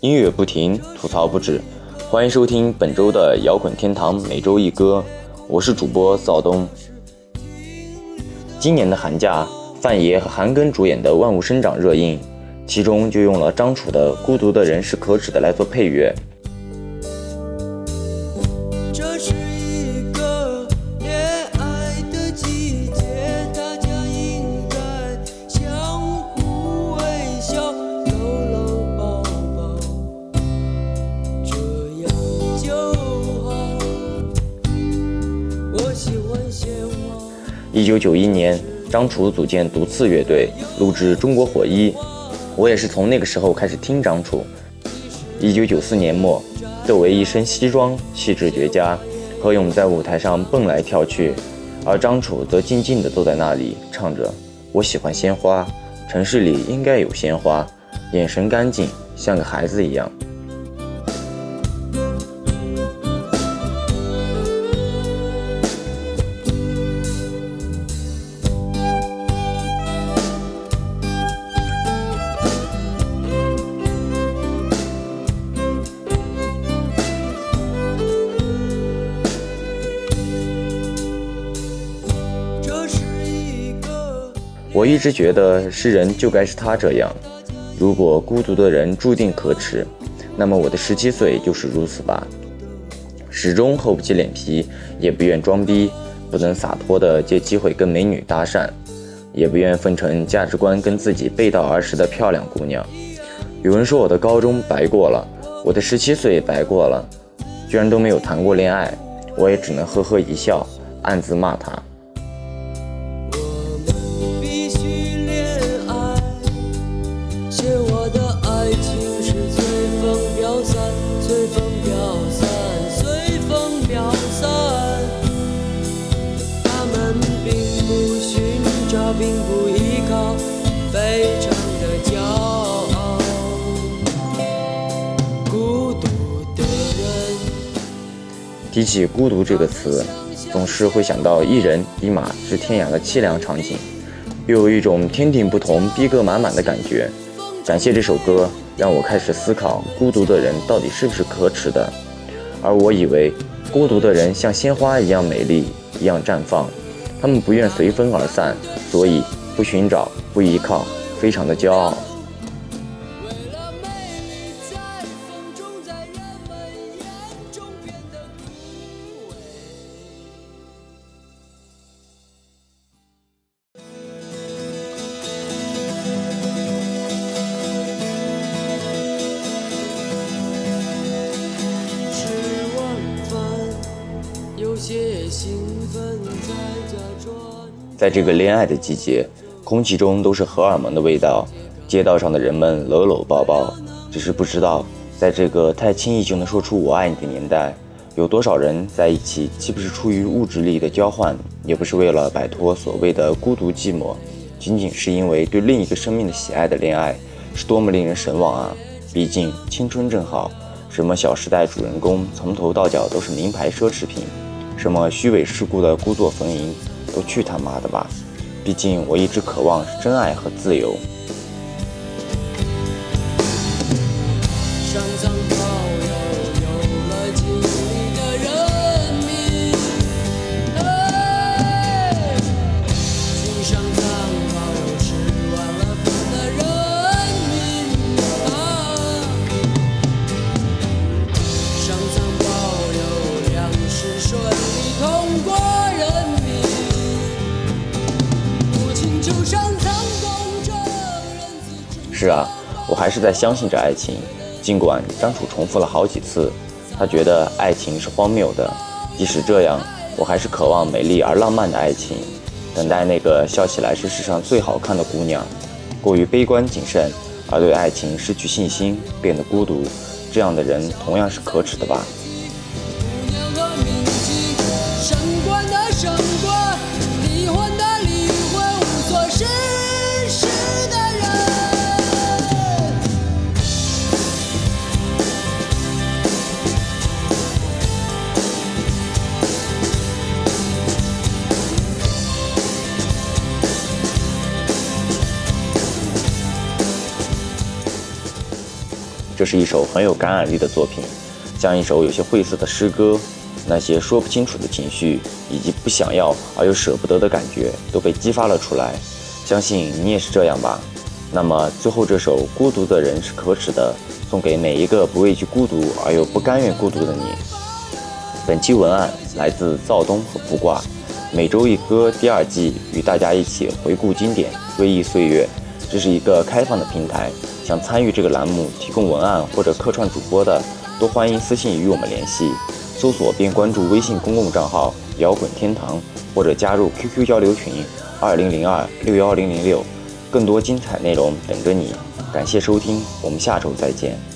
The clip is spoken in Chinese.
音乐不停，吐槽不止。欢迎收听本周的摇滚天堂每周一歌，我是主播躁东。今年的寒假，范爷和韩庚主演的《万物生长》热映，其中就用了张楚的《孤独的人是可耻的》来做配乐。一九九一年，张楚组建独次乐队，录制《中国火一》。我也是从那个时候开始听张楚。一九九四年末，窦唯一身西装，气质绝佳，何勇在舞台上蹦来跳去，而张楚则静静地坐在那里，唱着：“我喜欢鲜花，城市里应该有鲜花。”眼神干净，像个孩子一样。我一直觉得诗人就该是他这样。如果孤独的人注定可耻，那么我的十七岁就是如此吧。始终厚不起脸皮，也不愿装逼，不能洒脱地借机会跟美女搭讪，也不愿奉承价值观跟自己背道而驰的漂亮姑娘。有人说我的高中白过了，我的十七岁白过了，居然都没有谈过恋爱，我也只能呵呵一笑，暗自骂他。并不寻找，并不依靠，非常的骄傲。孤独的人，提起孤独这个词，总是会想到一人一马至天涯的凄凉场景，又有一种天地不同、逼格满满的感觉。感谢这首歌，让我开始思考孤独的人到底是不是可耻的。而我以为，孤独的人像鲜花一样美丽，一样绽放。他们不愿随风而散，所以不寻找，不依靠，非常的骄傲。在这个恋爱的季节，空气中都是荷尔蒙的味道，街道上的人们搂搂抱抱。只是不知道，在这个太轻易就能说出“我爱你”的年代，有多少人在一起，既不是出于物质利益的交换，也不是为了摆脱所谓的孤独寂寞，仅仅是因为对另一个生命的喜爱的恋爱，是多么令人神往啊！毕竟青春正好，什么《小时代》主人公从头到脚都是名牌奢侈品，什么虚伪世故的孤作逢迎。都去他妈的吧！毕竟我一直渴望真爱和自由。是啊，我还是在相信着爱情，尽管张楚重复了好几次，他觉得爱情是荒谬的。即使这样，我还是渴望美丽而浪漫的爱情，等待那个笑起来是世上最好看的姑娘。过于悲观谨慎，而对爱情失去信心，变得孤独，这样的人同样是可耻的吧。这是一首很有感染力的作品，像一首有些晦涩的诗歌，那些说不清楚的情绪，以及不想要而又舍不得的感觉，都被激发了出来。相信你也是这样吧。那么最后这首《孤独的人是可耻的》，送给每一个不畏惧孤独而又不甘愿孤独的你。本期文案来自躁东和卜卦。每周一歌第二季，与大家一起回顾经典，追忆岁月。这是一个开放的平台，想参与这个栏目提供文案或者客串主播的，都欢迎私信与我们联系，搜索并关注微信公共账号“摇滚天堂”，或者加入 QQ 交流群二零零二六幺零零六，更多精彩内容等着你。感谢收听，我们下周再见。